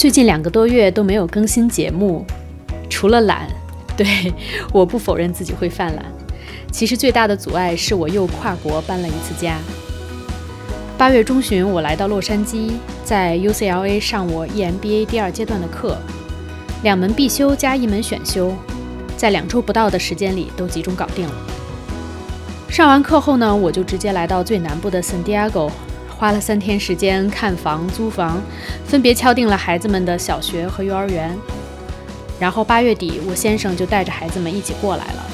最近两个多月都没有更新节目，除了懒，对，我不否认自己会犯懒。其实最大的阻碍是我又跨国搬了一次家。八月中旬，我来到洛杉矶，在 UCLA 上我 EMBA 第二阶段的课，两门必修加一门选修，在两周不到的时间里都集中搞定了。上完课后呢，我就直接来到最南部的 San Diego，花了三天时间看房、租房，分别敲定了孩子们的小学和幼儿园。然后八月底，我先生就带着孩子们一起过来了。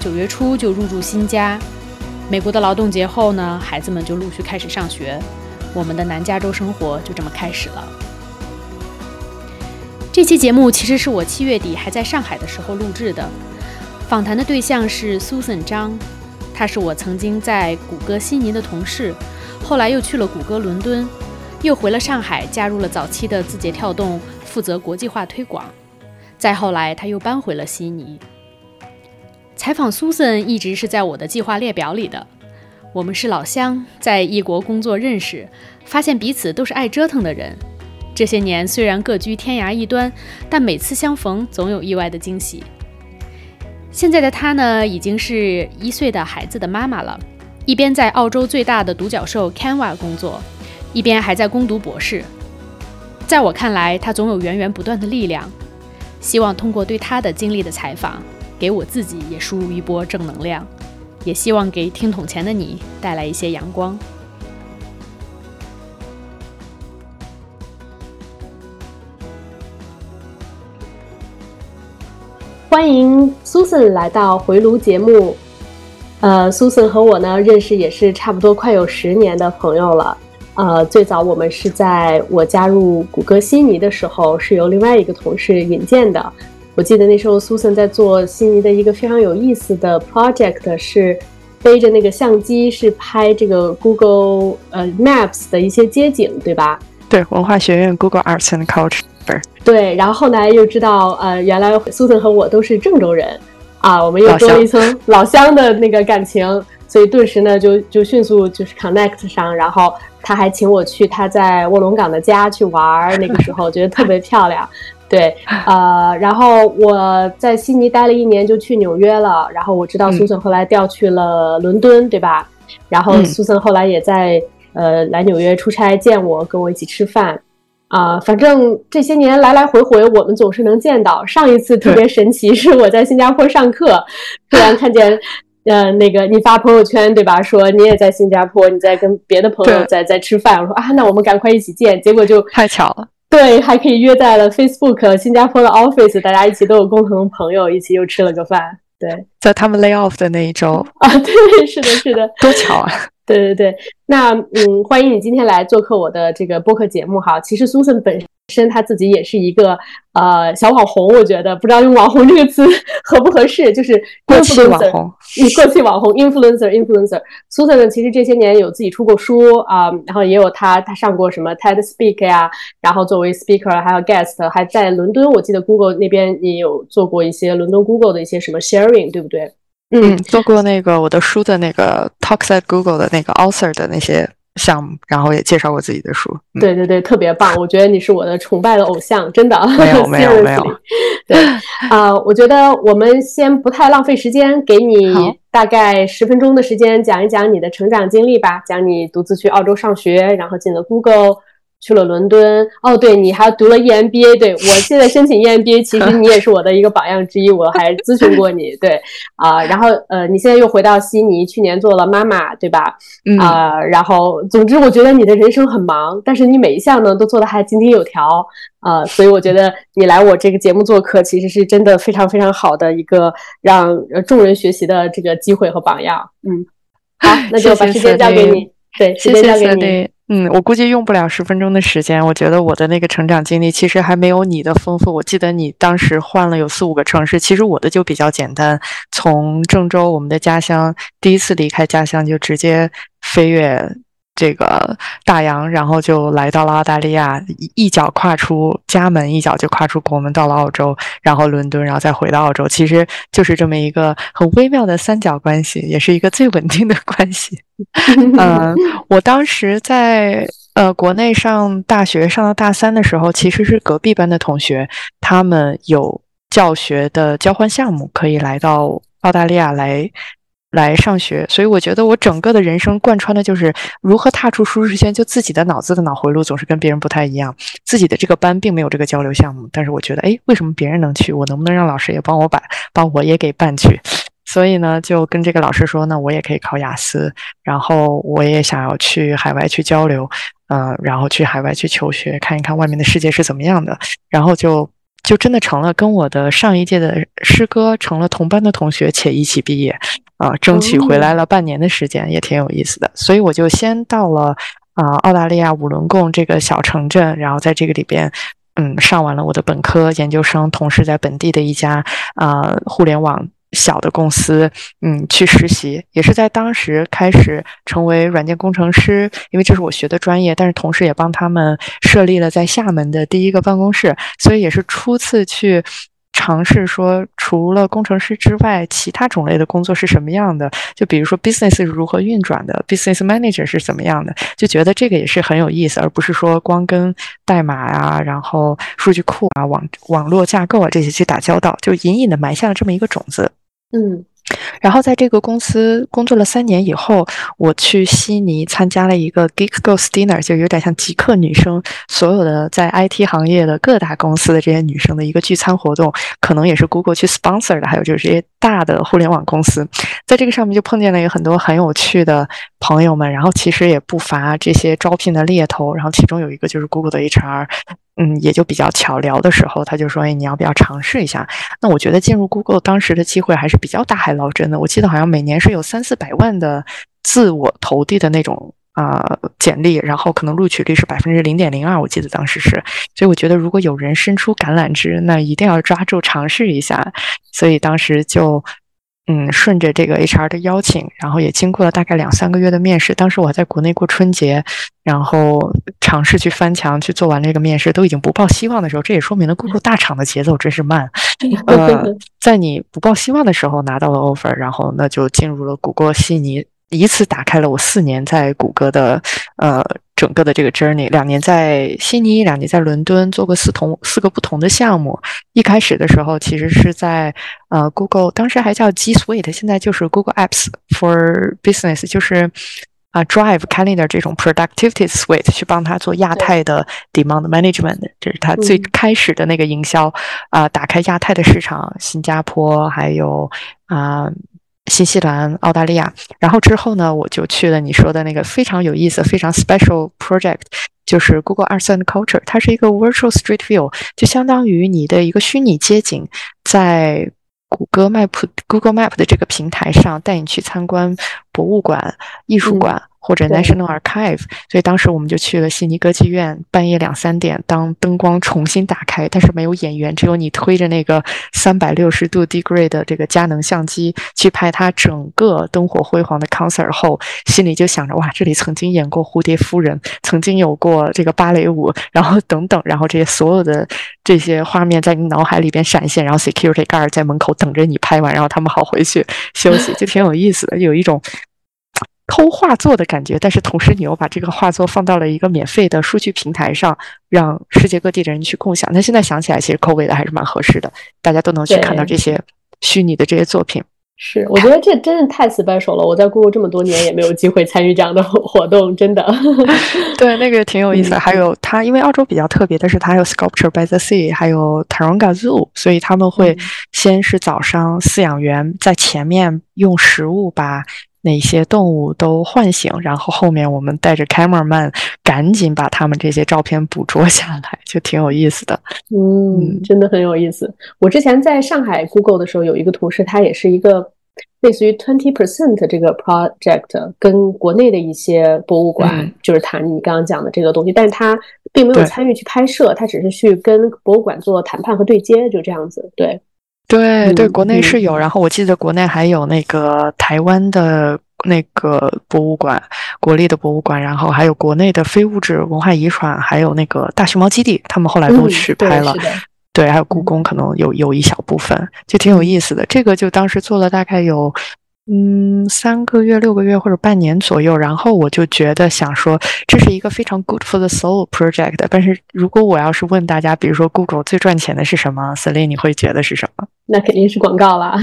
九月初就入住新家。美国的劳动节后呢，孩子们就陆续开始上学，我们的南加州生活就这么开始了。这期节目其实是我七月底还在上海的时候录制的，访谈的对象是 Susan 张，她是我曾经在谷歌悉尼的同事，后来又去了谷歌伦敦，又回了上海，加入了早期的字节跳动，负责国际化推广，再后来他又搬回了悉尼。采访 Susan 一直是在我的计划列表里的。我们是老乡，在异国工作认识，发现彼此都是爱折腾的人。这些年虽然各居天涯一端，但每次相逢总有意外的惊喜。现在的她呢，已经是一岁的孩子的妈妈了，一边在澳洲最大的独角兽 Canva 工作，一边还在攻读博士。在我看来，他总有源源不断的力量。希望通过对他的经历的采访。给我自己也输入一波正能量，也希望给听筒前的你带来一些阳光。欢迎苏森来到回炉节目。呃，，Susan 和我呢认识也是差不多快有十年的朋友了。呃，最早我们是在我加入谷歌悉尼的时候，是由另外一个同事引荐的。我记得那时候，Susan 在做悉尼的一个非常有意思的 project，是背着那个相机，是拍这个 Google 呃 Maps 的一些街景，对吧？对，文化学院 Google Arts and Culture。对，然后后来又知道，呃，原来 Susan 和我都是郑州人啊，我们又多了一层老乡的那个感情，所以顿时呢，就就迅速就是 connect 上，然后他还请我去他在卧龙岗的家去玩，那个时候觉得特别漂亮。对，呃，然后我在悉尼待了一年，就去纽约了。然后我知道苏森后来调去了伦敦，对吧？然后苏森后来也在呃来纽约出差见我，跟我一起吃饭。啊，反正这些年来来回回，我们总是能见到。上一次特别神奇，是我在新加坡上课，突然看见，呃，那个你发朋友圈，对吧？说你也在新加坡，你在跟别的朋友在在吃饭。我说啊，那我们赶快一起见。结果就太巧了。对，还可以约在了 Facebook 新加坡的 office，大家一起都有共同的朋友，一起又吃了个饭。对，在他们 lay off 的那一周啊，对，是的，是的，多巧啊！对对对，那嗯，欢迎你今天来做客我的这个播客节目哈。其实 Susan 本身她自己也是一个呃小网红，我觉得不知道用网红这个词 合不合适，就是过气网红，过气网红 influencer influencer。Susan 呢，其实这些年有自己出过书啊，然后也有她她上过什么 TED Speak 呀，然后作为 speaker 还有 guest，还在伦敦，我记得 Google 那边也有做过一些伦敦 Google 的一些什么 sharing，对不对？嗯，做过那个我的书的那个 Talks at Google 的那个 author 的那些项目，然后也介绍过自己的书。对对对，特别棒！我觉得你是我的崇拜的偶像，真的。没有没有没有。对啊，我觉得我们先不太浪费时间，给你大概十分钟的时间讲一讲你的成长经历吧，讲你独自去澳洲上学，然后进了 Google。去了伦敦哦，对你还读了 EMBA，对我现在申请 EMBA，其实你也是我的一个榜样之一，我还咨询过你，对啊，然后呃，你现在又回到悉尼，去年做了妈妈，对吧？啊，然后总之我觉得你的人生很忙，但是你每一项呢都做得还井井有条啊，所以我觉得你来我这个节目做客，其实是真的非常非常好的一个让众人学习的这个机会和榜样。嗯，好，那就把时间交给你，对，时间交给你。嗯，我估计用不了十分钟的时间。我觉得我的那个成长经历其实还没有你的丰富。我记得你当时换了有四五个城市，其实我的就比较简单，从郑州我们的家乡，第一次离开家乡就直接飞跃。这个大洋，然后就来到了澳大利亚，一脚跨出家门，一脚就跨出国门，到了澳洲，然后伦敦，然后再回到澳洲，其实就是这么一个很微妙的三角关系，也是一个最稳定的关系。嗯，我当时在呃，国内上大学上到大三的时候，其实是隔壁班的同学，他们有教学的交换项目，可以来到澳大利亚来来上学。所以我觉得我整个的人生贯穿的就是如何踏出舒适圈。就自己的脑子的脑回路总是跟别人不太一样，自己的这个班并没有这个交流项目，但是我觉得，哎，为什么别人能去，我能不能让老师也帮我把把我也给办去？所以呢，就跟这个老师说，那我也可以考雅思，然后我也想要去海外去交流。嗯，然后去海外去求学，看一看外面的世界是怎么样的，然后就就真的成了跟我的上一届的师哥成了同班的同学，且一起毕业，啊，争取回来了半年的时间，也挺有意思的。所以我就先到了啊澳大利亚五伦贡这个小城镇，然后在这个里边，嗯，上完了我的本科、研究生，同时在本地的一家啊互联网。小的公司，嗯，去实习也是在当时开始成为软件工程师，因为这是我学的专业，但是同时也帮他们设立了在厦门的第一个办公室，所以也是初次去尝试说，除了工程师之外，其他种类的工作是什么样的？就比如说 business 是如何运转的，business manager 是怎么样的？就觉得这个也是很有意思，而不是说光跟代码啊，然后数据库啊、网网络架构啊这些去打交道，就隐隐的埋下了这么一个种子。嗯，然后在这个公司工作了三年以后，我去悉尼参加了一个 Geek Girls Dinner，就有点像极客女生所有的在 IT 行业的各大公司的这些女生的一个聚餐活动，可能也是 Google 去 sponsor 的，还有就是这些大的互联网公司，在这个上面就碰见了有很多很有趣的朋友们，然后其实也不乏这些招聘的猎头，然后其中有一个就是 Google 的 HR。嗯，也就比较巧聊的时候，他就说：“哎，你要不要尝试一下？”那我觉得进入 Google 当时的机会还是比较大海捞针的。我记得好像每年是有三四百万的自我投递的那种啊简历，然后可能录取率是百分之零点零二，我记得当时是。所以我觉得如果有人伸出橄榄枝，那一定要抓住尝试一下。所以当时就。嗯，顺着这个 HR 的邀请，然后也经过了大概两三个月的面试。当时我还在国内过春节，然后尝试去翻墙去做完这个面试，都已经不抱希望的时候，这也说明了 Google 大厂的节奏真是慢。呃，在你不抱希望的时候拿到了 offer，然后那就进入了谷歌悉尼，以此打开了我四年在谷歌的呃。整个的这个 journey，两年在悉尼，两年在伦敦，做过四同四个不同的项目。一开始的时候，其实是在呃 Google，当时还叫 G Suite，现在就是 Google Apps for Business，就是啊 Drive、Calendar 这种 Productivity Suite，去帮他做亚太的 Demand Management，这是他最开始的那个营销啊，打开亚太的市场，新加坡还有啊。新西兰、澳大利亚，然后之后呢，我就去了你说的那个非常有意思、非常 special project，就是 Google Arts and Culture。它是一个 virtual street view，就相当于你的一个虚拟街景，在谷歌 Map、Google Map 的这个平台上带你去参观博物馆、艺术馆。或者 National Archive，所以当时我们就去了悉尼歌剧院，半夜两三点，当灯光重新打开，但是没有演员，只有你推着那个三百六十度 degree 的这个佳能相机去拍它整个灯火辉煌的 concert 后，心里就想着哇，这里曾经演过蝴蝶夫人，曾经有过这个芭蕾舞，然后等等，然后这些所有的这些画面在你脑海里边闪现，然后 security guard 在门口等着你拍完，然后他们好回去休息，就挺有意思的，有一种。偷画作的感觉，但是同时你又把这个画作放到了一个免费的数据平台上，让世界各地的人去共享。那现在想起来，其实口味的还是蛮合适的，大家都能去看到这些虚拟的这些作品。是，我觉得这真的太 special 了。我在 Google 这么多年也没有机会参与这样的活 动，真的。对，那个挺有意思。还有它，因为澳洲比较特别的是，它有 Sculpture by the Sea，还有 Taronga Zoo，所以他们会先是早上饲养员在前面用食物把。那些动物都唤醒，然后后面我们带着 cameraman 赶紧把他们这些照片捕捉下来，就挺有意思的。嗯，真的很有意思。我之前在上海 Google 的时候，有一个同事，他也是一个类似于 twenty percent 这个 project，跟国内的一些博物馆就是谈你刚刚讲的这个东西，但是他并没有参与去拍摄，他只是去跟博物馆做谈判和对接，就这样子。对。对对，国内是有，然后我记得国内还有那个台湾的那个博物馆，国立的博物馆，然后还有国内的非物质文化遗产，还有那个大熊猫基地，他们后来都去拍了。对，还有故宫，可能有有一小部分，就挺有意思的。这个就当时做了大概有嗯，三个月、六个月或者半年左右，然后我就觉得想说，这是一个非常 good for the soul project。但是如果我要是问大家，比如说 Google 最赚钱的是什么，Celine 你会觉得是什么？那肯定是广告啦。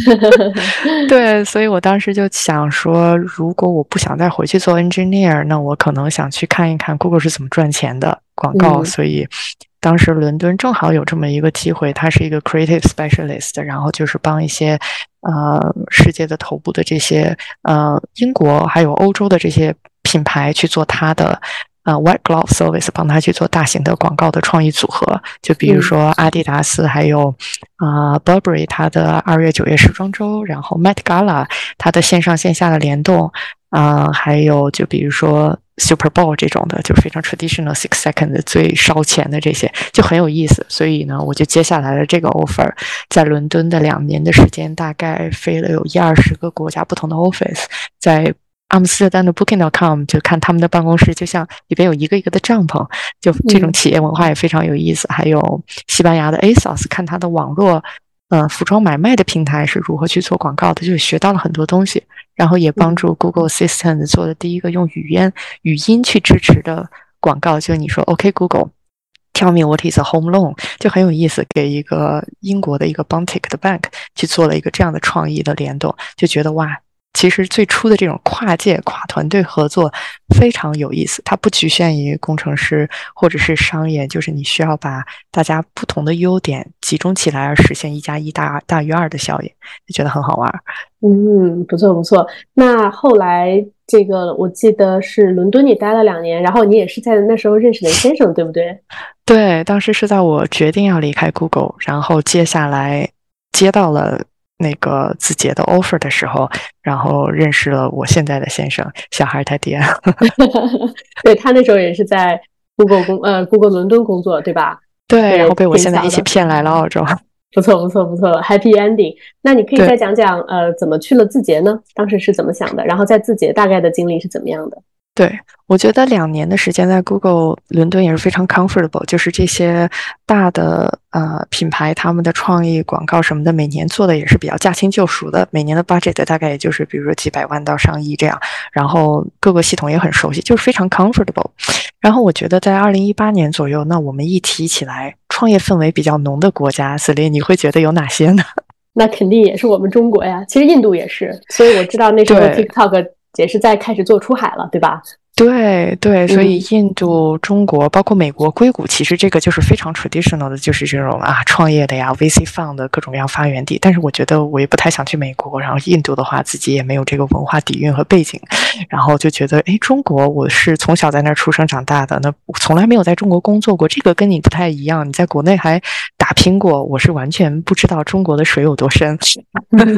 对，所以我当时就想说，如果我不想再回去做 engineer，那我可能想去看一看 Google 是怎么赚钱的广告。所以当时伦敦正好有这么一个机会，他是一个 creative specialist，然后就是帮一些。呃，世界的头部的这些呃，英国还有欧洲的这些品牌去做他的呃 white glove service，帮他去做大型的广告的创意组合。就比如说阿迪达斯，还有啊 Burberry 它的二月九月时装周，然后 Met Gala 它的线上线下的联动啊，还有就比如说。Super Bowl 这种的就非常 traditional six second 最烧钱的这些就很有意思，所以呢，我就接下来了这个 offer，在伦敦的两年的时间，大概飞了有一二十个国家不同的 office，在阿姆斯特丹的 Booking.com 就看他们的办公室，就像里边有一个一个的帐篷，就这种企业文化也非常有意思。还有西班牙的 ASOS，看它的网络呃服装买卖的平台是如何去做广告的，就是学到了很多东西。然后也帮助 Google Assistant 做的第一个用语言语音去支持的广告，就你说 OK Google，Tell me what is a home loan，就很有意思，给一个英国的一个 Bontic 的 bank 去做了一个这样的创意的联动，就觉得哇。其实最初的这种跨界、跨团队合作非常有意思，它不局限于工程师或者是商业，就是你需要把大家不同的优点集中起来，而实现一加一大大于二的效应，就觉得很好玩。嗯，不错不错。那后来这个我记得是伦敦，你待了两年，然后你也是在那时候认识的先生，对不对？对，当时是在我决定要离开 Google，然后接下来接到了。那个字节的 offer 的时候，然后认识了我现在的先生，小孩他爹。对他那时候也是在 Google 工呃 Google 伦敦工作，对吧？对，然后被我现在一起骗来了澳洲。不错不错不错，Happy Ending。那你可以再讲讲呃怎么去了字节呢？当时是怎么想的？然后在字节大概的经历是怎么样的？对，我觉得两年的时间在 Google 伦敦也是非常 comfortable，就是这些大的呃品牌，他们的创意广告什么的，每年做的也是比较驾轻就熟的，每年的 budget 大概也就是比如说几百万到上亿这样，然后各个系统也很熟悉，就是非常 comfortable。然后我觉得在二零一八年左右，那我们一提起来创业氛围比较浓的国家，子林你会觉得有哪些呢？那肯定也是我们中国呀，其实印度也是，所以我知道那时候 TikTok。也是在开始做出海了，对吧？对对，所以印度、中国，包括美国硅谷，其实这个就是非常 traditional 的，就是这种啊创业的呀，VC fund 的各种各样发源地。但是我觉得我也不太想去美国，然后印度的话，自己也没有这个文化底蕴和背景，然后就觉得，哎，中国我是从小在那儿出生长大的，那从来没有在中国工作过，这个跟你不太一样，你在国内还打拼过，我是完全不知道中国的水有多深，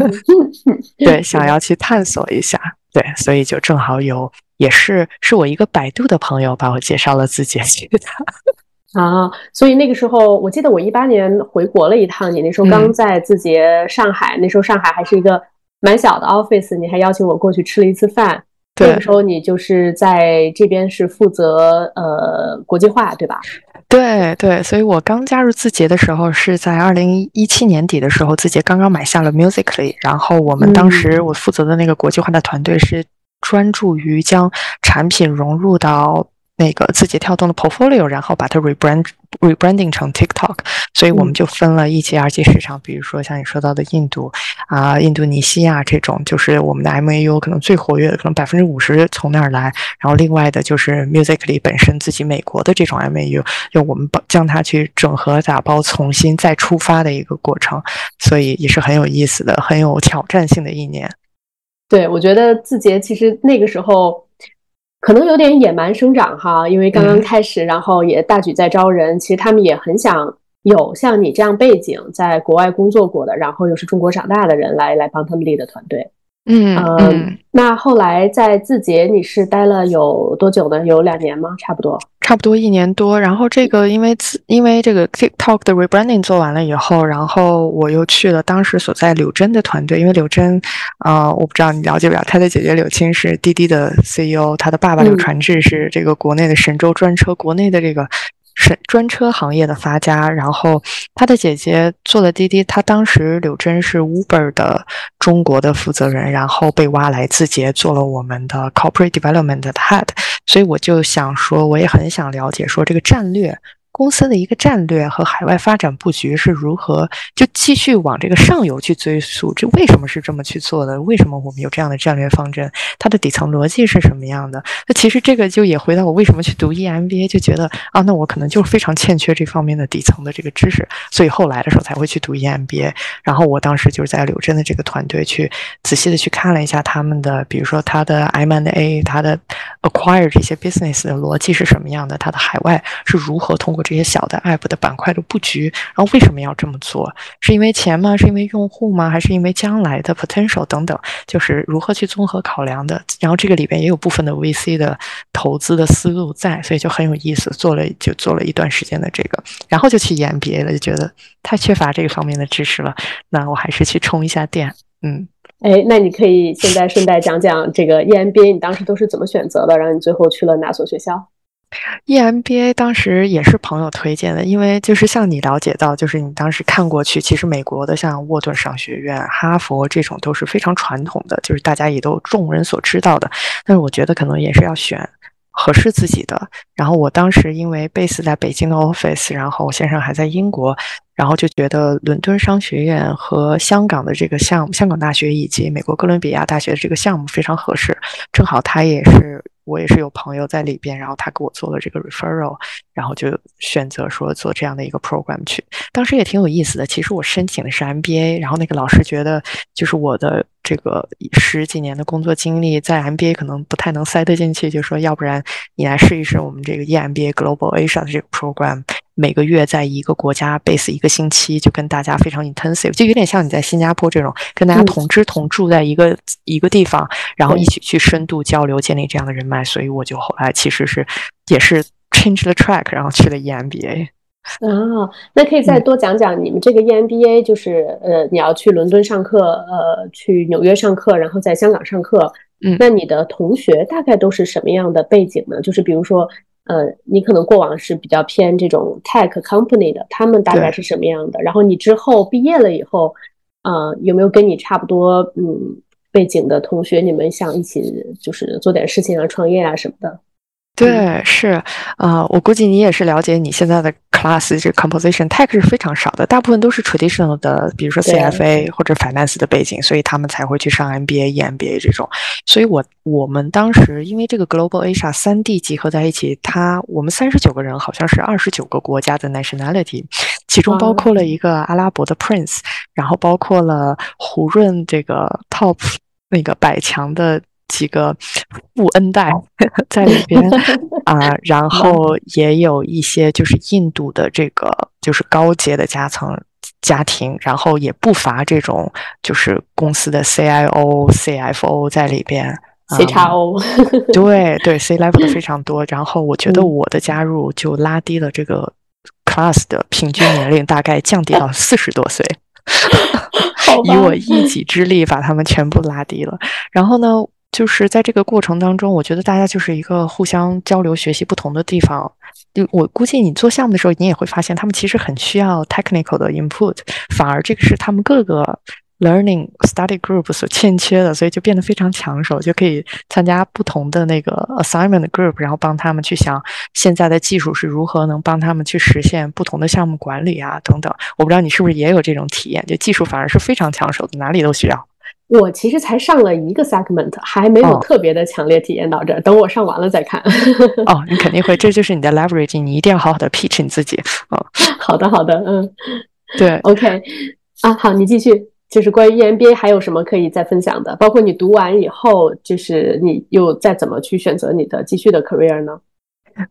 对，想要去探索一下。对，所以就正好有，也是是我一个百度的朋友把我介绍了字节去的 啊。所以那个时候，我记得我一八年回国了一趟，你那时候刚在字节上海，那时候上海还是一个蛮小的 office，你还邀请我过去吃了一次饭。那个时候你就是在这边是负责呃国际化，对吧？对对，所以我刚加入字节的时候是在二零一七年底的时候，字节刚刚买下了 Musically，然后我们当时我负责的那个国际化的团队是专注于将产品融入到。那个字节跳动的 portfolio，然后把它 rebrand rebranding 成 TikTok，所以我们就分了一级、二级市场，比如说像你说到的印度啊、印度尼西亚这种，就是我们的 MAU 可能最活跃的，可能百分之五十从那儿来。然后另外的就是 Musically 本身自己美国的这种 MAU，就我们把将它去整合打包，重新再出发的一个过程，所以也是很有意思的，很有挑战性的一年。对，我觉得字节其实那个时候。可能有点野蛮生长哈，因为刚刚开始，然后也大举在招人。其实他们也很想有像你这样背景，在国外工作过的，然后又是中国长大的人来来帮他们立的团队。嗯嗯，那后来在字节你是待了有多久呢？有两年吗？差不多，差不多一年多。然后这个因为字因为这个 TikTok 的 rebranding 做完了以后，然后我又去了当时所在柳真的团队。因为柳真，啊，我不知道你了解不了，他的姐姐柳青是滴滴的 CEO，她的爸爸柳传志是这个国内的神州专车国内的这个。专车行业的发家。然后他的姐姐做了滴滴，他当时柳真是 Uber 的中国的负责人，然后被挖来字节做了我们的 Corporate Development Head。所以我就想说，我也很想了解说这个战略。公司的一个战略和海外发展布局是如何？就继续往这个上游去追溯，这为什么是这么去做的？为什么我们有这样的战略方针？它的底层逻辑是什么样的？那其实这个就也回到我为什么去读 EMBA，就觉得啊，那我可能就非常欠缺这方面的底层的这个知识，所以后来的时候才会去读 EMBA。然后我当时就是在柳真的这个团队去仔细的去看了一下他们的，比如说他的 M&A，他的 acquire 这些 business 的逻辑是什么样的，他的海外是如何通过。这这些小的 app 的板块的布局，然后为什么要这么做？是因为钱吗？是因为用户吗？还是因为将来的 potential 等等？就是如何去综合考量的。然后这个里边也有部分的 VC 的投资的思路在，所以就很有意思。做了就做了一段时间的这个，然后就去 EMBA 了，就觉得太缺乏这个方面的知识了。那我还是去充一下电。嗯，哎，那你可以现在顺带讲讲这个 EMBA，你当时都是怎么选择的？然后你最后去了哪所学校？EMBA 当时也是朋友推荐的，因为就是像你了解到，就是你当时看过去，其实美国的像沃顿商学院、哈佛这种都是非常传统的，就是大家也都众人所知道的。但是我觉得可能也是要选合适自己的。然后我当时因为 base 在北京的 office，然后我先生还在英国，然后就觉得伦敦商学院和香港的这个项目，香港大学以及美国哥伦比亚大学的这个项目非常合适，正好他也是。我也是有朋友在里边，然后他给我做了这个 referral，然后就选择说做这样的一个 program 去。当时也挺有意思的。其实我申请的是 MBA，然后那个老师觉得就是我的这个十几年的工作经历在 MBA 可能不太能塞得进去，就说要不然你来试一试我们这个 EMBA Global Asia 的这个 program。每个月在一个国家 base 一个星期，就跟大家非常 intensive，就有点像你在新加坡这种跟大家同吃同住在一个一个地方，然后一起去深度交流，建立这样的人脉。所以我就后来其实是也是 change the track，然后去了 EMBA。啊，那可以再多讲讲你们这个 EMBA，就是呃，你要去伦敦上课，呃，去纽约上课，然后在香港上课。嗯，那你的同学大概都是什么样的背景呢？就是比如说。呃，你可能过往是比较偏这种 tech company 的，他们大概是什么样的？然后你之后毕业了以后，呃，有没有跟你差不多嗯背景的同学，你们想一起就是做点事情啊，创业啊什么的？对，是啊，我估计你也是了解你现在的 class 这 composition tech 是非常少的，大部分都是 traditional 的，比如说 CFA 或者 finance 的背景，所以他们才会去上 MBA、EMBA 这种。所以我我们当时因为这个 Global Asia 三地集合在一起，它我们三十九个人，好像是二十九个国家的 nationality，其中包括了一个阿拉伯的 prince，然后包括了胡润这个 top 那个百强的。几个富恩代 在里边 啊，然后也有一些就是印度的这个就是高阶的家层家庭，然后也不乏这种就是公司的 CIO、CFO 在里边，C 叉 O，对对，C level 的非常多。然后我觉得我的加入就拉低了这个 class 的平均年龄，大概降低到四十多岁，以我一己之力把他们全部拉低了。然后呢？就是在这个过程当中，我觉得大家就是一个互相交流、学习不同的地方。就我估计，你做项目的时候，你也会发现，他们其实很需要 technical 的 input，反而这个是他们各个 learning study group 所欠缺的，所以就变得非常抢手，就可以参加不同的那个 assignment group，然后帮他们去想现在的技术是如何能帮他们去实现不同的项目管理啊等等。我不知道你是不是也有这种体验，就技术反而是非常抢手的，哪里都需要。我其实才上了一个 segment，还没有特别的强烈体验到这。等我上完了再看。哦，你肯定会，这就是你的 leverage，你一定要好好的 pitch 你自己。哦，好的，好的，嗯，对，OK，啊，好，你继续，就是关于 EMBA 还有什么可以再分享的？包括你读完以后，就是你又再怎么去选择你的继续的 career 呢？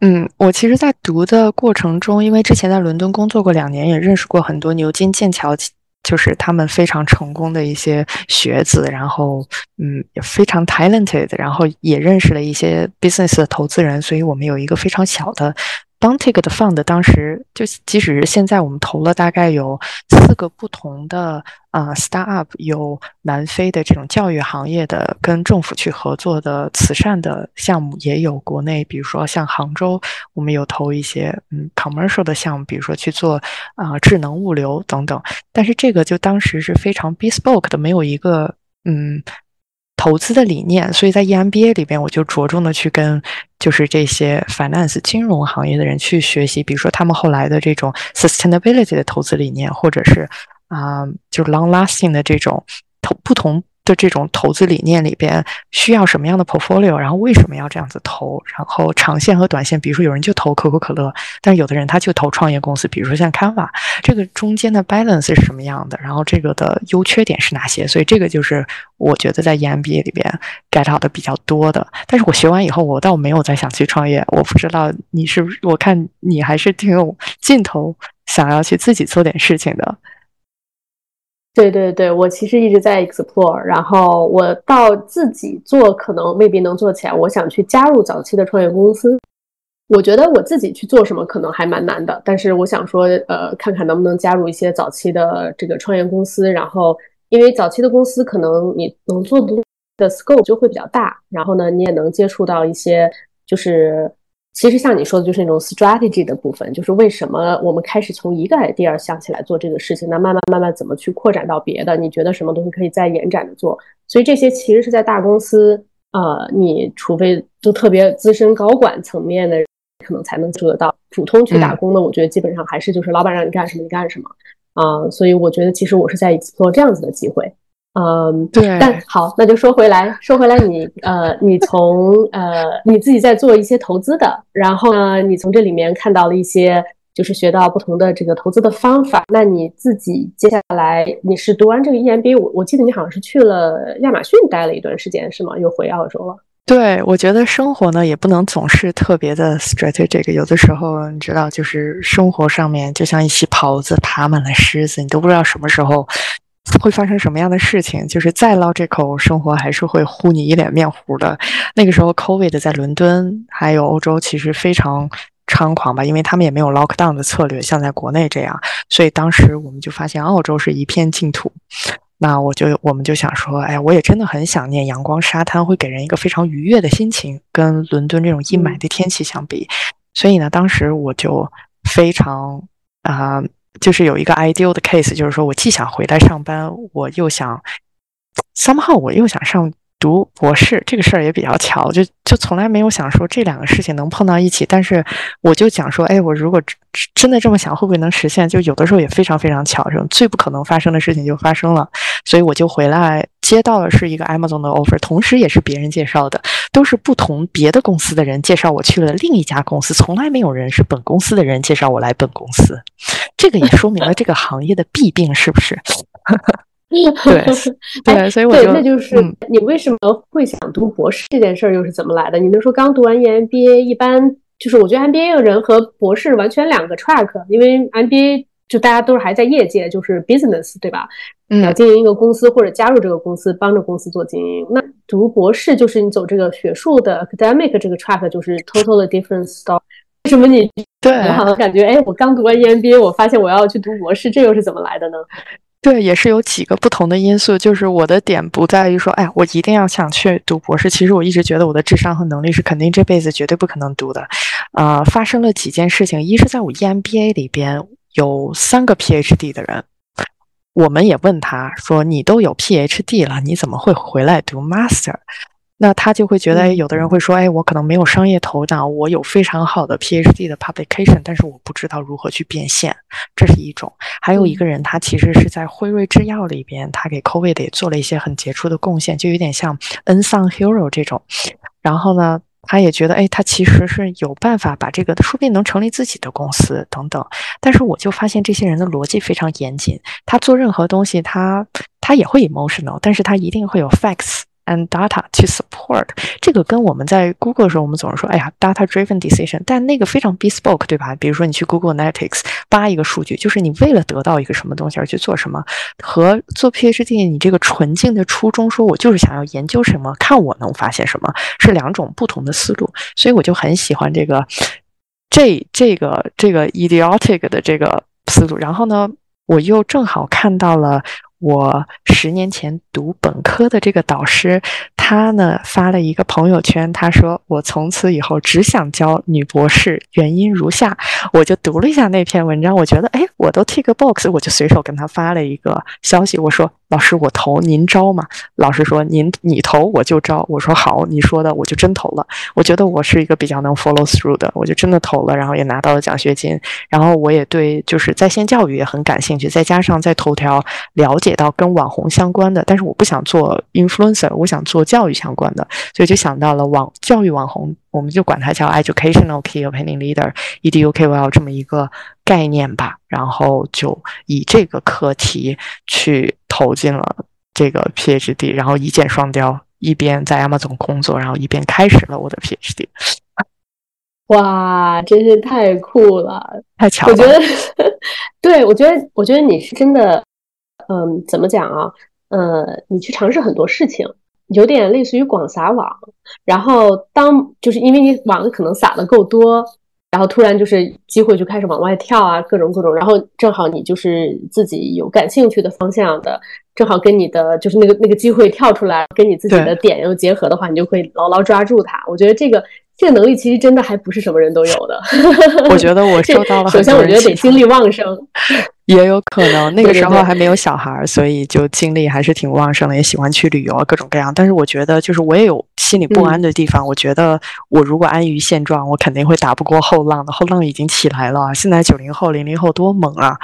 嗯，我其实，在读的过程中，因为之前在伦敦工作过两年，也认识过很多牛津、剑桥。就是他们非常成功的一些学子，然后嗯，也非常 talented，然后也认识了一些 business 的投资人，所以我们有一个非常小的 Bounty 的 fund 当时就即使是现在，我们投了大概有四个不同的啊 startup，有南非的这种教育行业的跟政府去合作的慈善的项目，也有国内，比如说像杭州，我们有投一些嗯 commercial 的项目，比如说去做啊智能物流等等。但是这个就当时是非常 bespoke 的，没有一个嗯。投资的理念，所以在 EMBA 里边，我就着重的去跟就是这些 finance 金融行业的人去学习，比如说他们后来的这种 sustainability 的投资理念，或者是啊，就是 long lasting 的这种投不同。的这种投资理念里边需要什么样的 portfolio，然后为什么要这样子投？然后长线和短线，比如说有人就投可口可乐，但有的人他就投创业公司，比如说像 Canva，这个中间的 balance 是什么样的？然后这个的优缺点是哪些？所以这个就是我觉得在 EMBA 里边 get 到的比较多的。但是我学完以后，我倒没有再想去创业。我不知道你是不是？我看你还是挺有劲头，想要去自己做点事情的。对对对，我其实一直在 explore，然后我到自己做可能未必能做起来，我想去加入早期的创业公司。我觉得我自己去做什么可能还蛮难的，但是我想说，呃，看看能不能加入一些早期的这个创业公司，然后因为早期的公司可能你能做的 scope 就会比较大，然后呢，你也能接触到一些就是。其实像你说的，就是那种 strategy 的部分，就是为什么我们开始从一个 idea 想起来做这个事情，那慢慢慢慢怎么去扩展到别的？你觉得什么东西可以再延展的做？所以这些其实是在大公司，呃，你除非就特别资深高管层面的，可能才能做得到。普通去打工的，我觉得基本上还是就是老板让你干什么你干什么啊。所以我觉得其实我是在做这样子的机会。嗯，对。但好，那就说回来，说回来，你呃，你从呃你自己在做一些投资的，然后呢，你从这里面看到了一些，就是学到不同的这个投资的方法。那你自己接下来你是读完这个 EMBA，我我记得你好像是去了亚马逊待了一段时间，是吗？又回澳洲了。对，我觉得生活呢也不能总是特别的 strategic，有的时候你知道，就是生活上面就像一袭袍子爬满了虱子，你都不知道什么时候。会发生什么样的事情？就是再捞这口生活，还是会糊你一脸面糊的。那个时候，COVID 在伦敦还有欧洲其实非常猖狂吧，因为他们也没有 lockdown 的策略，像在国内这样。所以当时我们就发现澳洲是一片净土。那我就我们就想说，哎，我也真的很想念阳光沙滩，会给人一个非常愉悦的心情，跟伦敦这种阴霾的天气相比。所以呢，当时我就非常啊。就是有一个 ideal 的 case，就是说我既想回来上班，我又想 somehow 我又想上读博士，这个事儿也比较巧，就就从来没有想说这两个事情能碰到一起。但是我就想说，哎，我如果真的这么想，会不会能实现？就有的时候也非常非常巧，这种最不可能发生的事情就发生了。所以我就回来接到的是一个 Amazon 的 offer，同时也是别人介绍的，都是不同别的公司的人介绍我去了另一家公司，从来没有人是本公司的人介绍我来本公司。这个也说明了这个行业的弊病，是不是？对 对，所以我对，那就是你为什么会想读博士这件事儿又是怎么来的？你能说刚读完 EMBA，一般就是我觉得 MBA 的人和博士完全两个 track，因为 MBA 就大家都是还在业界，就是 business，对吧？嗯，要经营一个公司或者加入这个公司，帮着公司做经营。那读博士就是你走这个学术的 academic 这个 track，就是 totally different story。为什么你对我好像感觉，哎，我刚读完 EMBA，我发现我要去读博士，这又是怎么来的呢？对，也是有几个不同的因素。就是我的点不在于说，哎，我一定要想去读博士。其实我一直觉得我的智商和能力是肯定这辈子绝对不可能读的。呃，发生了几件事情，一是在我 EMBA 里边有三个 PhD 的人，我们也问他说，你都有 PhD 了，你怎么会回来读 Master？那他就会觉得，有的人会说，哎，我可能没有商业头脑，我有非常好的 PhD 的 publication，但是我不知道如何去变现，这是一种。还有一个人，他其实是在辉瑞制药里边，他给 COVID 也做了一些很杰出的贡献，就有点像 unsung hero 这种。然后呢，他也觉得，哎，他其实是有办法把这个，说不定能成立自己的公司等等。但是我就发现这些人的逻辑非常严谨，他做任何东西，他他也会 emotional，但是他一定会有 facts。And data to support 这个跟我们在 Google 的时候，我们总是说，哎呀，data driven decision，但那个非常 bespoke，对吧？比如说你去 Google Analytics 扒一个数据，就是你为了得到一个什么东西而去做什么，和做 PhD 你这个纯净的初衷，说我就是想要研究什么，看我能发现什么，是两种不同的思路。所以我就很喜欢这个这这个这个 idiotic 的这个思路，然后呢，我又正好看到了。我十年前读本科的这个导师，他呢发了一个朋友圈，他说：“我从此以后只想教女博士，原因如下。”我就读了一下那篇文章，我觉得，哎，我都 tick box，我就随手跟他发了一个消息，我说。老师，我投您招吗？老师说您你投我就招。我说好，你说的我就真投了。我觉得我是一个比较能 follow through 的，我就真的投了，然后也拿到了奖学金。然后我也对就是在线教育也很感兴趣，再加上在头条了解到跟网红相关的，但是我不想做 influencer，我想做教育相关的，所以就想到了网教育网红。我们就管它叫 educational key opinion leader EDUKOL 这么一个概念吧，然后就以这个课题去投进了这个 PhD，然后一箭双雕，一边在 Amazon 工作，然后一边开始了我的 PhD。哇，真是太酷了，太巧了！我觉得，对我觉得，我觉得你是真的，嗯，怎么讲啊？呃，你去尝试很多事情。有点类似于广撒网，然后当就是因为你网可能撒的够多，然后突然就是机会就开始往外跳啊，各种各种，然后正好你就是自己有感兴趣的方向的，正好跟你的就是那个那个机会跳出来，跟你自己的点又结合的话，你就会牢牢抓住它。我觉得这个这个能力其实真的还不是什么人都有的。我觉得我受到了，首先我觉得得精力旺盛。也有可能 那个时候还没有小孩，所以就精力还是挺旺盛的，也喜欢去旅游啊，各种各样。但是我觉得，就是我也有心里不安的地方。我觉得我如果安于现状，我肯定会打不过后浪的。后浪已经起来了，现在九零后、零零后多猛啊，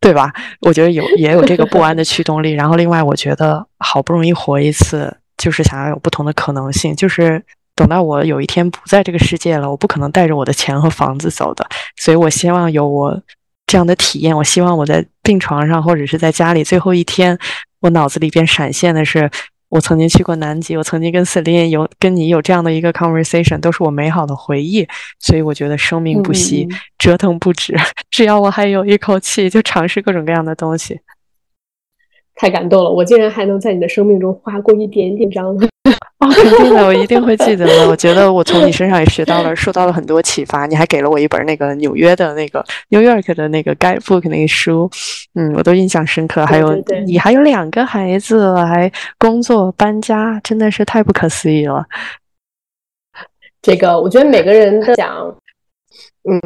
对吧？我觉得有也有这个不安的驱动力。然后另外，我觉得好不容易活一次，就是想要有不同的可能性。就是等到我有一天不在这个世界了，我不可能带着我的钱和房子走的。所以我希望有我。这样的体验，我希望我在病床上或者是在家里最后一天，我脑子里边闪现的是我曾经去过南极，我曾经跟 Celine 有跟你有这样的一个 conversation，都是我美好的回忆。所以我觉得生命不息，折腾不止，只要我还有一口气，就尝试各种各样的东西。太感动了，我竟然还能在你的生命中划过一点点章。哦，肯定的，我一定会记得的。我觉得我从你身上也学到了，受到了很多启发。你还给了我一本那个纽约的那个 New York 的那个 Guidebook 那个书，嗯，我都印象深刻。还有你还有两个孩子，还工作搬家，真的是太不可思议了。这个我觉得每个人的讲，嗯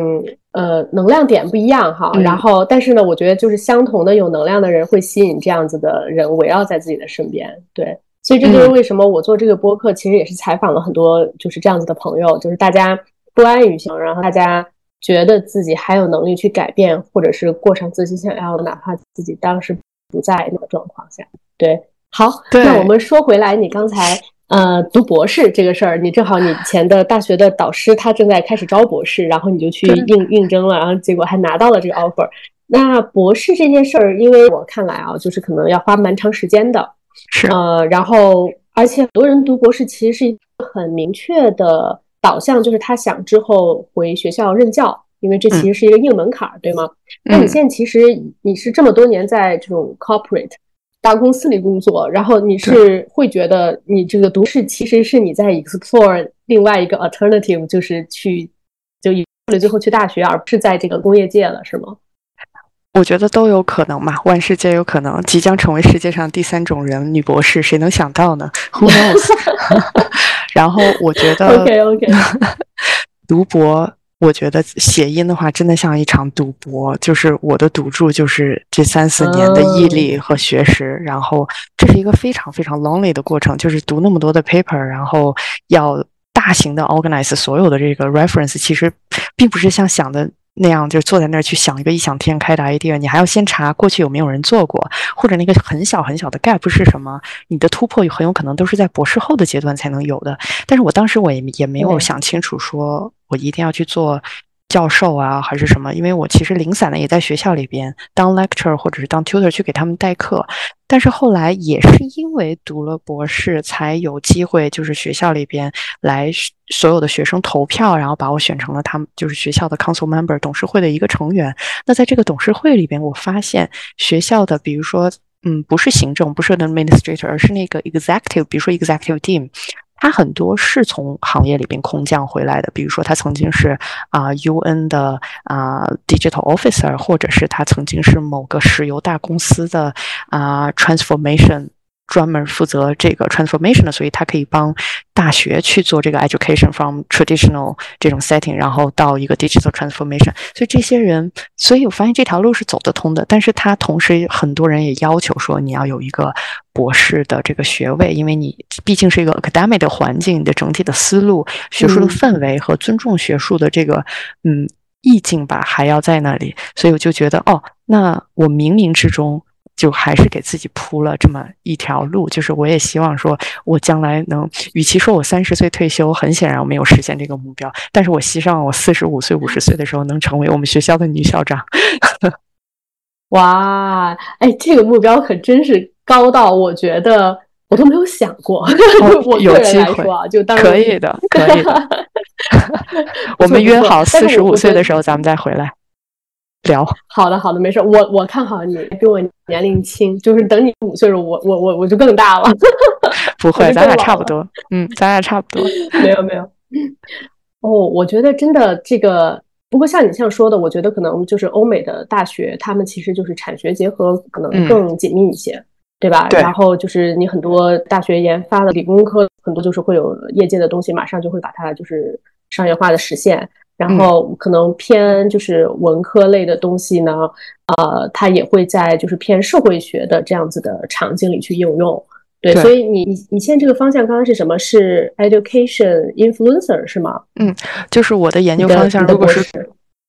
呃，能量点不一样哈。然后，但是呢，我觉得就是相同的有能量的人会吸引这样子的人围绕在自己的身边。对。所以这就是为什么我做这个播客，其实也是采访了很多就是这样子的朋友，就是大家不安于现然后大家觉得自己还有能力去改变，或者是过上自己想要的，哪怕自己当时不在那个状况下。对，好，那我们说回来，你刚才呃读博士这个事儿，你正好你以前的大学的导师他正在开始招博士，然后你就去应应征了，然后结果还拿到了这个 offer。那博士这件事儿，因为我看来啊，就是可能要花蛮长时间的。是呃，然后而且很多人读博士其实是一个很明确的导向，就是他想之后回学校任教，因为这其实是一个硬门槛，对吗？那你现在其实你是这么多年在这种 corporate 大公司里工作，然后你是会觉得你这个读士其实是你在 explore 另外一个 alternative，就是去就以最后去大学，而不是在这个工业界了，是吗？我觉得都有可能嘛，万事皆有可能。即将成为世界上第三种人，女博士，谁能想到呢？Who knows？然后我觉得，OK OK，读博，我觉得谐音的话，真的像一场赌博，就是我的赌注就是这三四年的毅力和学识。然后这是一个非常非常 lonely 的过程，就是读那么多的 paper，然后要大型的 organize 所有的这个 reference，其实并不是像想的。那样就坐在那儿去想一个异想天开的 idea，你还要先查过去有没有人做过，或者那个很小很小的 gap 是什么？你的突破很有可能都是在博士后的阶段才能有的。但是我当时我也也没有想清楚，说我一定要去做。教授啊，还是什么？因为我其实零散的也在学校里边当 lecture 或者是当 tutor 去给他们代课，但是后来也是因为读了博士，才有机会就是学校里边来所有的学生投票，然后把我选成了他们就是学校的 council member 董事会的一个成员。那在这个董事会里边，我发现学校的，比如说，嗯，不是行政，不是 administrator，而是那个 executive，比如说 executive team。他很多是从行业里边空降回来的，比如说他曾经是啊 UN 的啊 Digital Officer，或者是他曾经是某个石油大公司的啊 Transformation。专门负责这个 transformation 的，所以他可以帮大学去做这个 education from traditional 这种 setting，然后到一个 digital transformation。所以这些人，所以我发现这条路是走得通的。但是他同时很多人也要求说，你要有一个博士的这个学位，因为你毕竟是一个 academic 的环境，你的整体的思路、学术的氛围和尊重学术的这个嗯意境吧，还要在那里。所以我就觉得，哦，那我冥冥之中。就还是给自己铺了这么一条路，就是我也希望说，我将来能，与其说我三十岁退休，很显然我没有实现这个目标，但是我希望我四十五岁、五十岁的时候能成为我们学校的女校长。哇，哎，这个目标可真是高到我觉得我都没有想过。我有机会啊，就当可以的，可以的。我们约好四十五岁的时候咱们再回来。聊好的好的没事，我我看好你，比我年龄轻，就是等你五岁时候，我我我我就更大了。不会，咱俩差不多。嗯，咱俩差不多。没有没有。哦，我觉得真的这个，不过像你像说的，我觉得可能就是欧美的大学，他们其实就是产学结合可能更紧密一些，对吧？对。然后就是你很多大学研发的理工科，很多就是会有业界的东西，马上就会把它就是商业化的实现。然后可能偏就是文科类的东西呢，呃，它也会在就是偏社会学的这样子的场景里去应用。对，所以你你你现在这个方向刚刚是什么？是 education influencer 是吗？嗯，就是我的研究方向，如果是。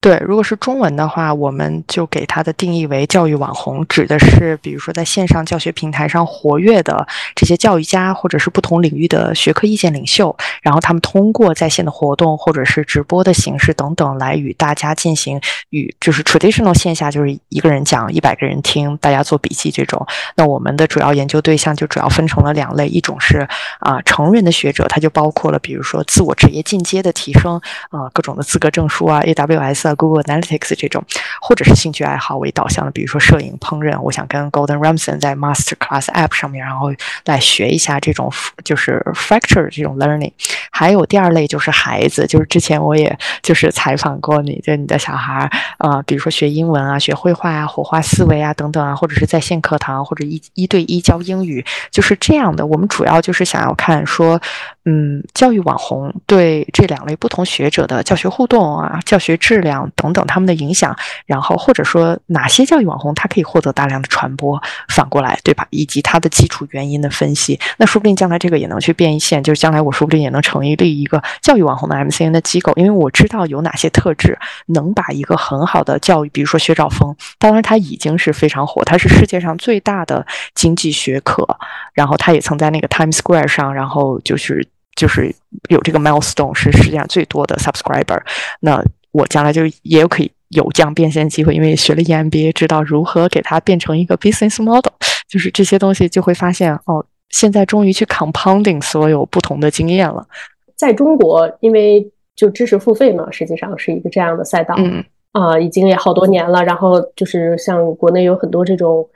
对，如果是中文的话，我们就给它的定义为教育网红，指的是比如说在线上教学平台上活跃的这些教育家，或者是不同领域的学科意见领袖，然后他们通过在线的活动或者是直播的形式等等，来与大家进行与就是 traditional 线下就是一个人讲一百个人听，大家做笔记这种。那我们的主要研究对象就主要分成了两类，一种是啊成人的学者，他就包括了比如说自我职业进阶的提升啊各种的资格证书啊 AWS。Google Analytics 这种，或者是兴趣爱好为导向的，比如说摄影、烹饪，我想跟 Golden Ramson 在 Master Class App 上面，然后来学一下这种就是 Fracture 这种 Learning。还有第二类就是孩子，就是之前我也就是采访过你，就你的小孩啊，比如说学英文啊、学绘画啊、火花思维啊等等啊，或者是在线课堂或者一一对一教英语，就是这样的。我们主要就是想要看说。嗯，教育网红对这两类不同学者的教学互动啊、教学质量等等他们的影响，然后或者说哪些教育网红他可以获得大量的传播，反过来对吧？以及它的基础原因的分析，那说不定将来这个也能去变现，就是将来我说不定也能成立一个教育网红的 MCN 的机构，因为我知道有哪些特质能把一个很好的教育，比如说薛兆丰，当然他已经是非常火，他是世界上最大的经济学科，然后他也曾在那个 Times Square 上，然后就是。就是有这个 milestone 是世界上最多的 subscriber，那我将来就也有可以有这样变现机会，因为学了 EMBA，知道如何给它变成一个 business model，就是这些东西就会发现哦，现在终于去 compounding 所有不同的经验了。在中国，因为就知识付费嘛，实际上是一个这样的赛道，嗯啊，已经也好多年了。然后就是像国内有很多这种。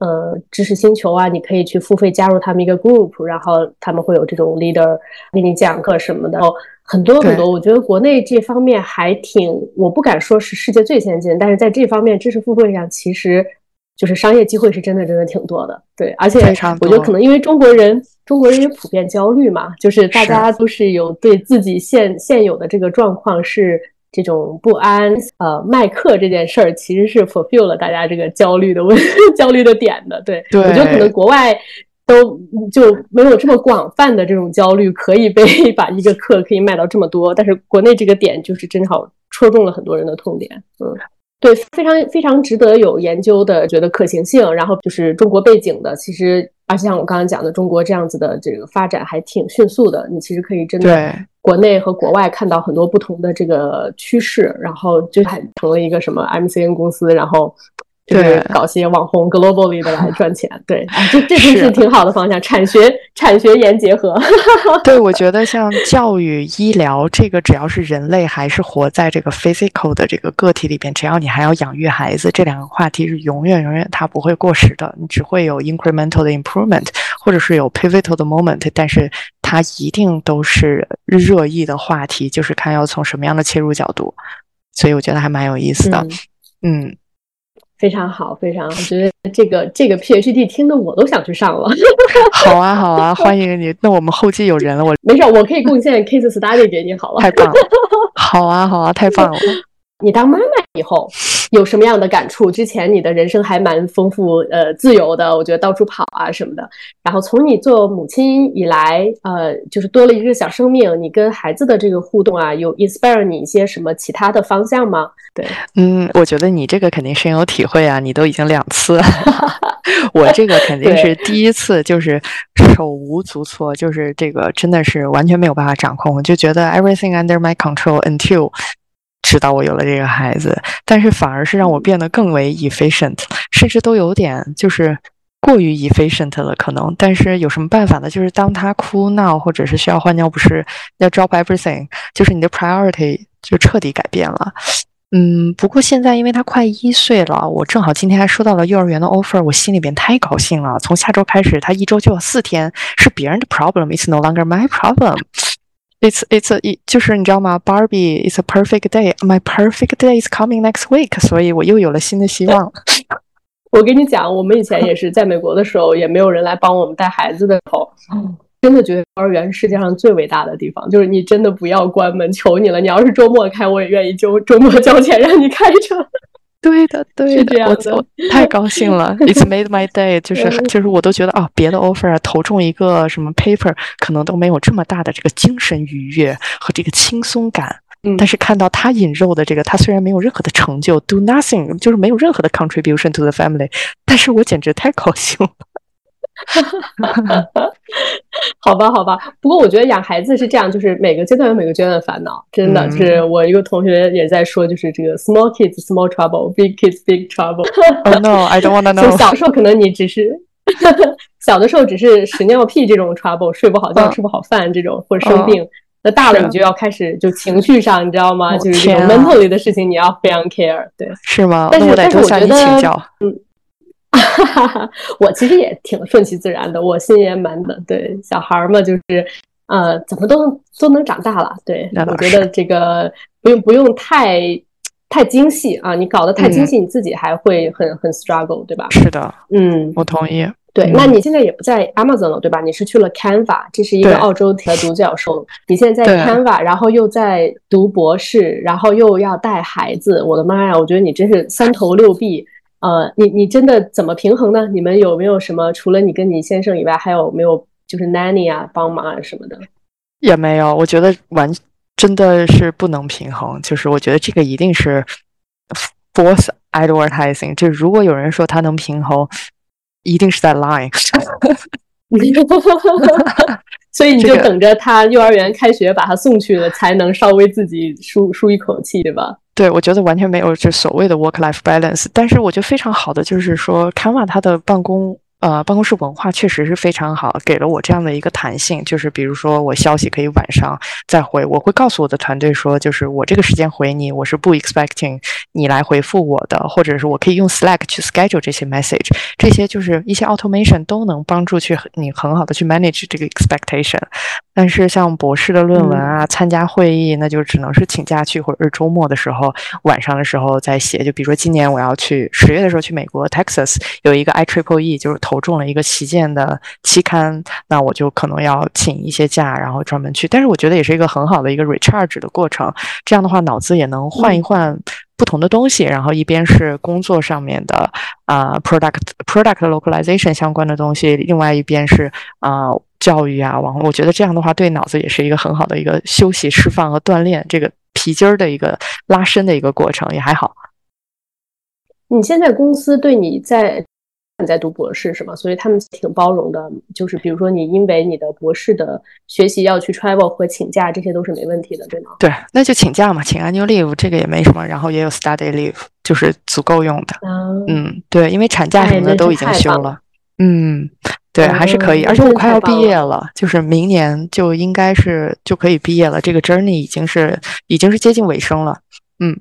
呃，知识星球啊，你可以去付费加入他们一个 group，然后他们会有这种 leader 给你讲课什么的，哦，很多很多。我觉得国内这方面还挺，我不敢说是世界最先进，但是在这方面知识付费上，其实就是商业机会是真的真的挺多的。对，而且我觉得可能因为中国人，中国人也普遍焦虑嘛，就是大家都是有对自己现现有的这个状况是。这种不安，呃，卖课这件事儿其实是 fulfill 了大家这个焦虑的问 焦虑的点的。对，我觉得可能国外都就没有这么广泛的这种焦虑，可以被 把一个课可以卖到这么多。但是国内这个点就是正好戳中了很多人的痛点。嗯，对，非常非常值得有研究的，觉得可行性。然后就是中国背景的，其实而且像我刚刚讲的，中国这样子的这个发展还挺迅速的。你其实可以真的。国内和国外看到很多不同的这个趋势，然后就还成了一个什么 MCN 公司，然后就是搞些网红 globally 的来 赚钱。对，这这真是挺好的方向，产学产学研结合。对，我觉得 像教育、医疗这个，只要是人类还是活在这个 physical 的这个个体里边，只要你还要养育孩子，这两个话题是永远永远它不会过时的，你只会有 incremental 的 improvement，或者是有 pivotal 的 moment，但是。它一定都是热议的话题，就是看要从什么样的切入角度，所以我觉得还蛮有意思的。嗯，非常好，非常好，我觉得这个这个 PhD 听的我都想去上了。好啊，好啊，欢迎你。那我们后继有人了，我没事，我可以贡献 case study 给你好了。太棒了，好啊，好啊，太棒了。你当妈妈以后有什么样的感触？之前你的人生还蛮丰富，呃，自由的，我觉得到处跑啊什么的。然后从你做母亲以来，呃，就是多了一个小生命，你跟孩子的这个互动啊，有 inspire 你一些什么其他的方向吗？对，嗯，我觉得你这个肯定深有体会啊，你都已经两次，我这个肯定是第一次，就是手无足措，就是这个真的是完全没有办法掌控，我就觉得 everything under my control until。直到我有了这个孩子，但是反而是让我变得更为 efficient，甚至都有点就是过于 efficient 了，可能。但是有什么办法呢？就是当他哭闹或者是需要换尿不湿，要 drop everything，就是你的 priority 就彻底改变了。嗯，不过现在因为他快一岁了，我正好今天还收到了幼儿园的 offer，我心里边太高兴了。从下周开始，他一周就有四天是别人的 problem，it's no longer my problem。It's it's a 就是你知道吗？Barbie is a perfect day. My perfect day is coming next week. 所以我又有了新的希望。我跟你讲，我们以前也是在美国的时候，也没有人来帮我们带孩子的时候，真的觉得幼儿园是世界上最伟大的地方。就是你真的不要关门，求你了。你要是周末开，我也愿意周周末交钱让你开着。对的，对的，我我太高兴了。It's made my day，就是就是我都觉得啊，别的 offer 啊，投中一个什么 paper，可能都没有这么大的这个精神愉悦和这个轻松感。但是看到他引肉的这个，他虽然没有任何的成就，do nothing，就是没有任何的 contribution to the family，但是我简直太高兴了。哈哈哈好吧，好吧。不过我觉得养孩子是这样，就是每个阶段有每个阶段的烦恼。真的，就是我一个同学也在说，就是这个 small kids small trouble，big kids big trouble。Oh no, I don't wanna know。就小时候可能你只是小的时候只是屎尿屁这种 trouble，睡不好觉、吃不好饭这种，或者生病。那大了你就要开始就情绪上，你知道吗？就是这种 mentally 的事情你要非常 care。对，是吗？但是但是我觉得，嗯。哈哈，我其实也挺顺其自然的，我心也蛮的。对，小孩嘛，就是呃，怎么都都能长大了。对，我觉得这个不用不用太太精细啊，你搞得太精细，你自己还会很很 struggle，对吧？是的，嗯，我同意。对，那你现在也不在 Amazon 了，对吧？你是去了 Canva，这是一个澳洲的独角兽。你现在在 Canva，然后又在读博士，然后又要带孩子，我的妈呀！我觉得你真是三头六臂。呃，你你真的怎么平衡呢？你们有没有什么除了你跟你先生以外，还有没有就是 nanny 啊帮忙啊什么的？也没有，我觉得完真的是不能平衡。就是我觉得这个一定是 force advertising。就如果有人说他能平衡，一定是在 lying。所以你就等着他幼儿园开学把他送去了，才能稍微自己舒舒一口气，对吧？对，我觉得完全没有就所谓的 work-life balance。但是我觉得非常好的就是说，Canva 它的办公。呃，办公室文化确实是非常好，给了我这样的一个弹性，就是比如说我消息可以晚上再回，我会告诉我的团队说，就是我这个时间回你，我是不 expecting 你来回复我的，或者是我可以用 Slack 去 schedule 这些 message，这些就是一些 automation 都能帮助去你很好的去 manage 这个 expectation。但是像博士的论文啊，参加会议，那就只能是请假去，或者是周末的时候晚上的时候再写。就比如说今年我要去十月的时候去美国 Texas 有一个 I Triple E，就是。投中了一个旗舰的期刊，那我就可能要请一些假，然后专门去。但是我觉得也是一个很好的一个 recharge 的过程。这样的话，脑子也能换一换不同的东西。然后一边是工作上面的啊，product product localization 相关的东西，另外一边是啊教育啊网络。我觉得这样的话，对脑子也是一个很好的一个休息、释放和锻炼这个皮筋儿的一个拉伸的一个过程，也还好。你现在公司对你在？你在读博士是吗？所以他们挺包容的，就是比如说你因为你的博士的学习要去 travel 和请假，这些都是没问题的，对吗？对，那就请假嘛，请 annual leave，这个也没什么。然后也有 study leave，就是足够用的。嗯，对，因为产假什么的都已经休了。嗯，对，还是可以。而且我快要毕业了，就是明年就应该是就可以毕业了。这个 journey 已经是已经是接近尾声了。嗯，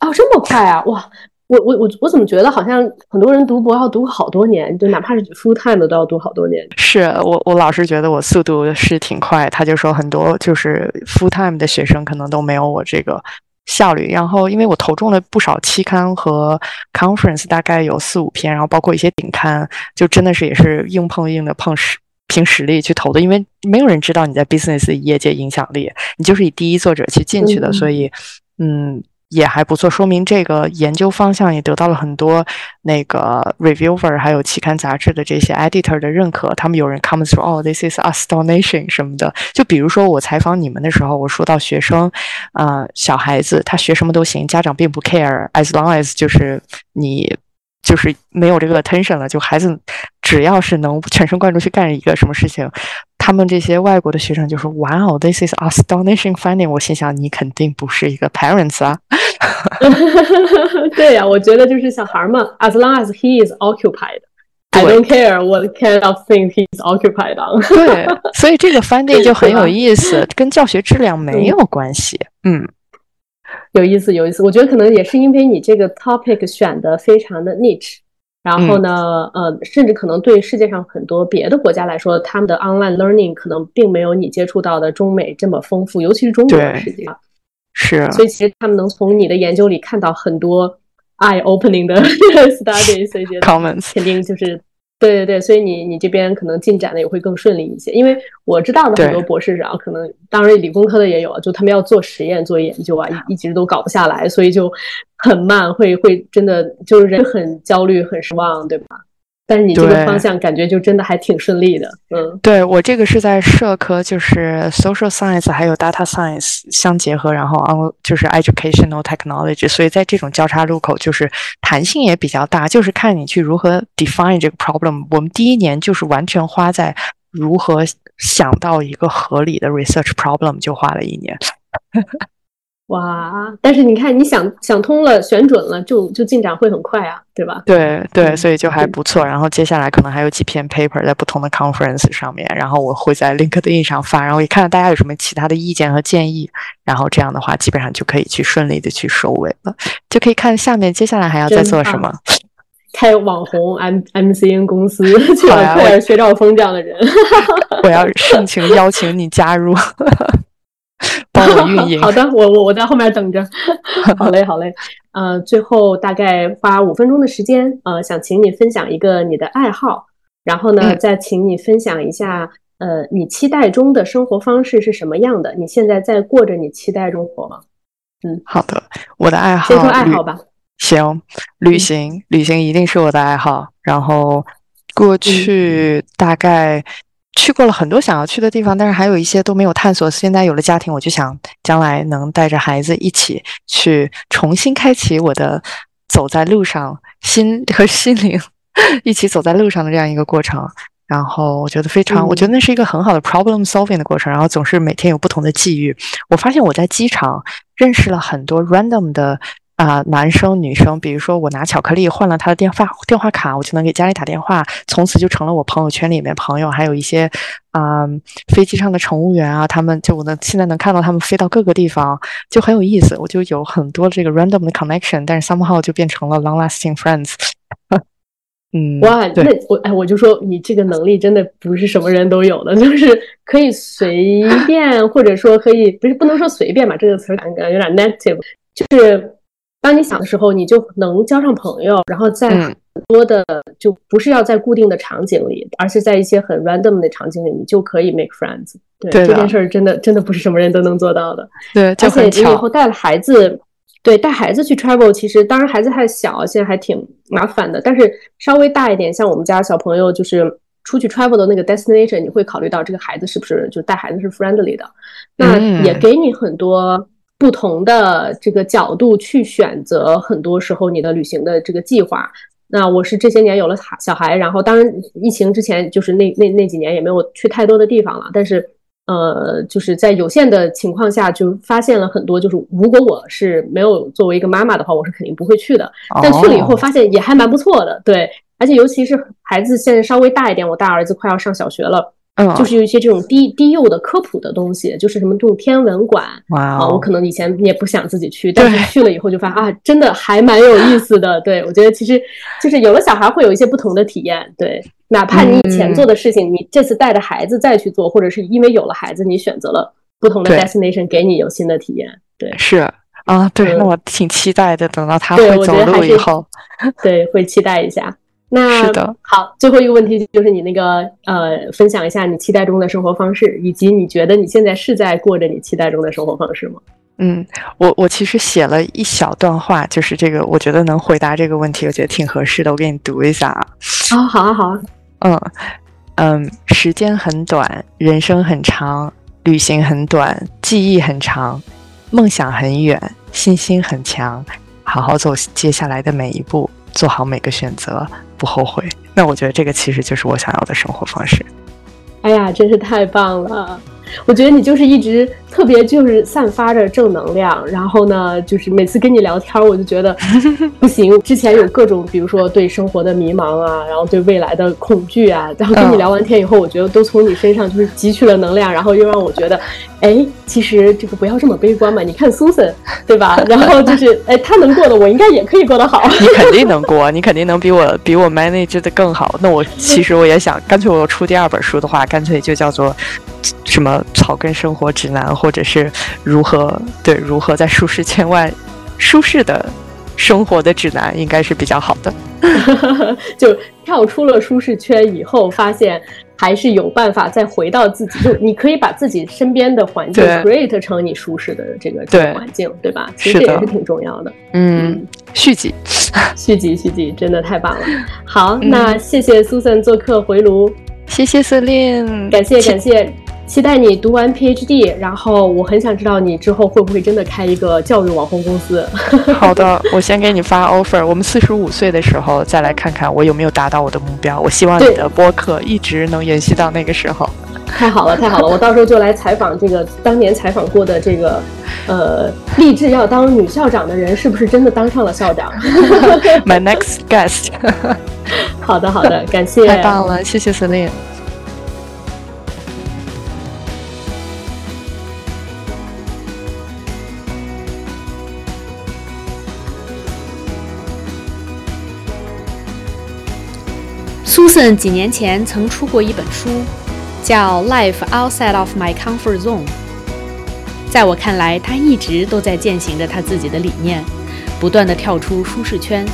哦，这么快啊！哇。我我我我怎么觉得好像很多人读博要读好多年，就哪怕是 full time 的都要读好多年。是我我老是觉得我速度是挺快，他就说很多就是 full time 的学生可能都没有我这个效率。然后因为我投中了不少期刊和 conference，大概有四五篇，然后包括一些顶刊，就真的是也是硬碰硬的碰实凭实力去投的，因为没有人知道你在 business 业界影响力，你就是以第一作者去进去的，所以嗯。也还不错，说明这个研究方向也得到了很多那个 reviewer 还有期刊杂志的这些 editor 的认可。他们有人 come 说，哦，this is astonishing 什么的。就比如说我采访你们的时候，我说到学生，啊，小孩子他学什么都行，家长并不 care，as long as 就是你就是没有这个 attention 了，就孩子只要是能全神贯注去干一个什么事情。他们这些外国的学生就说：“哇哦，this is astonishing finding。”我心想，你肯定不是一个 parents 啊。对呀，我觉得就是小孩嘛，as long as he is occupied，I don't care what kind of thing he is occupied on。对，所以这个 finding 就很有意思，跟教学质量没有关系。嗯，有意思，有意思。我觉得可能也是因为你这个 topic 选的非常的 niche。然后呢，呃，甚至可能对世界上很多别的国家来说，他们的 online learning 可能并没有你接触到的中美这么丰富，尤其是中国，实际上是。所以其实他们能从你的研究里看到很多 eye opening 的 studies，所以觉得肯定就是。对对对，所以你你这边可能进展的也会更顺利一些，因为我知道的很多博士生可能，当然理工科的也有，就他们要做实验做研究啊，一一直都搞不下来，所以就很慢，会会真的就是人很焦虑很失望，对吧？但是你这个方向感觉就真的还挺顺利的，嗯，对我这个是在社科，就是 social science 还有 data science 相结合，然后 on 就是 educational technology，所以在这种交叉路口，就是弹性也比较大，就是看你去如何 define 这个 problem。我们第一年就是完全花在如何想到一个合理的 research problem，就花了一年。哇！但是你看，你想想通了，选准了，就就进展会很快啊，对吧？对对，所以就还不错。然后接下来可能还有几篇 paper 在不同的 conference 上面，然后我会在 LinkedIn 上发，然后也看看大家有什么其他的意见和建议。然后这样的话，基本上就可以去顺利的去收尾了，就可以看下面接下来还要再做什么。开网红 M MCN 公司，去找克尔薛兆丰这样的人。我要盛情邀请你加入。帮我运营。好的，我我我在后面等着。好嘞，好嘞。呃，最后大概花五分钟的时间，呃，想请你分享一个你的爱好，然后呢，再请你分享一下，呃，你期待中的生活方式是什么样的？你现在在过着你期待中活吗？嗯，好的，我的爱好，先说爱好吧。行，旅行，旅行一定是我的爱好。然后过去大概。去过了很多想要去的地方，但是还有一些都没有探索。现在有了家庭，我就想将来能带着孩子一起去重新开启我的走在路上，心和心灵一起走在路上的这样一个过程。然后我觉得非常，我觉得那是一个很好的 problem solving 的过程。然后总是每天有不同的际遇。我发现我在机场认识了很多 random 的。啊，男生女生，比如说我拿巧克力换了他的电话电话卡，我就能给家里打电话，从此就成了我朋友圈里面朋友。还有一些啊，飞机上的乘务员啊，他们就我能现在能看到他们飞到各个地方，就很有意思。我就有很多这个 random 的 connection，但是 somehow 就变成了 long lasting friends。嗯，哇，那我哎，我就说你这个能力真的不是什么人都有的，就是可以随便，或者说可以不是不能说随便吧，这个词感觉有点 negative，就是。当你想的时候，你就能交上朋友，然后在很多的就不是要在固定的场景里，而是在一些很 random 的场景里，你就可以 make friends。对这件事儿，真的真的不是什么人都能做到的。对，而且你以后带了孩子，对带孩子去 travel，其实当然孩子还小，现在还挺麻烦的。但是稍微大一点，像我们家小朋友，就是出去 travel 的那个 destination，你会考虑到这个孩子是不是就带孩子是 friendly 的，那也给你很多。不同的这个角度去选择，很多时候你的旅行的这个计划。那我是这些年有了小孩，然后当然疫情之前就是那那那几年也没有去太多的地方了。但是呃，就是在有限的情况下，就发现了很多。就是如果我是没有作为一个妈妈的话，我是肯定不会去的。但去了以后发现也还蛮不错的，对。而且尤其是孩子现在稍微大一点，我大儿子快要上小学了。嗯，就是有一些这种低低幼的科普的东西，就是什么这种天文馆啊，我可能以前也不想自己去，但是去了以后就发现 啊，真的还蛮有意思的。对我觉得其实就是有了小孩会有一些不同的体验，对，哪怕你以前做的事情，你这次带着孩子再去做，或者是因为有了孩子，你选择了不同的 destination，给你有新的体验。对，是。啊，对，那我挺期待的。等到他会走路以后，对，会期待一下。那是的，好，最后一个问题就是你那个呃，分享一下你期待中的生活方式，以及你觉得你现在是在过着你期待中的生活方式吗？嗯，我我其实写了一小段话，就是这个，我觉得能回答这个问题，我觉得挺合适的。我给你读一下啊。啊，好啊，好啊。嗯嗯，时间很短，人生很长，旅行很短，记忆很长，梦想很远。信心很强，好好走接下来的每一步，做好每个选择，不后悔。那我觉得这个其实就是我想要的生活方式。哎呀，真是太棒了！我觉得你就是一直特别就是散发着正能量，然后呢，就是每次跟你聊天，我就觉得 不行。之前有各种，比如说对生活的迷茫啊，然后对未来的恐惧啊，然后跟你聊完天以后，我觉得都从你身上就是汲取了能量，然后又让我觉得，哎，其实这个不要这么悲观嘛。你看 Susan，对吧？然后就是，哎，他能过的，我应该也可以过得好。你肯定能过，你肯定能比我比我 manage 的更好。那我其实我也想，干脆我出第二本书的话，干脆就叫做。什么草根生活指南，或者是如何对如何在舒适圈外舒适的生活的指南，应该是比较好的。就跳出了舒适圈以后，发现还是有办法再回到自己。就你可以把自己身边的环境 create 成你舒适的这个环境，对吧？其实这也是挺重要的。嗯，续集，续集，续集，真的太棒了。好，那谢谢 Susan 做客回炉。谢谢 Celine，感谢感谢，期待你读完 PhD，然后我很想知道你之后会不会真的开一个教育网红公司。好的，我先给你发 offer，我们四十五岁的时候再来看看我有没有达到我的目标。我希望你的播客一直能延续到那个时候。太好了，太好了，我到时候就来采访这个当年采访过的这个，呃，立志要当女校长的人，是不是真的当上了校长？My next guest。好的，好的，感谢，太棒了，谢谢 Celine。几年前曾出过一本书。叫 Life outside of my comfort zone。在我看来，他一直都在践行着他自己的理念，不断的跳出舒适圈，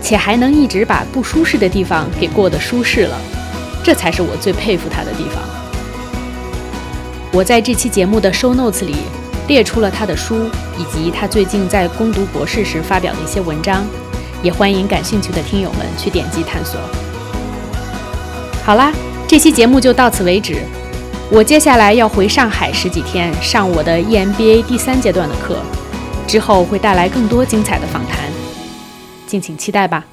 且还能一直把不舒适的地方给过得舒适了。这才是我最佩服他的地方。我在这期节目的 show notes 里列出了他的书，以及他最近在攻读博士时发表的一些文章，也欢迎感兴趣的听友们去点击探索。好啦。这期节目就到此为止。我接下来要回上海十几天上我的 EMBA 第三阶段的课，之后会带来更多精彩的访谈，敬请期待吧。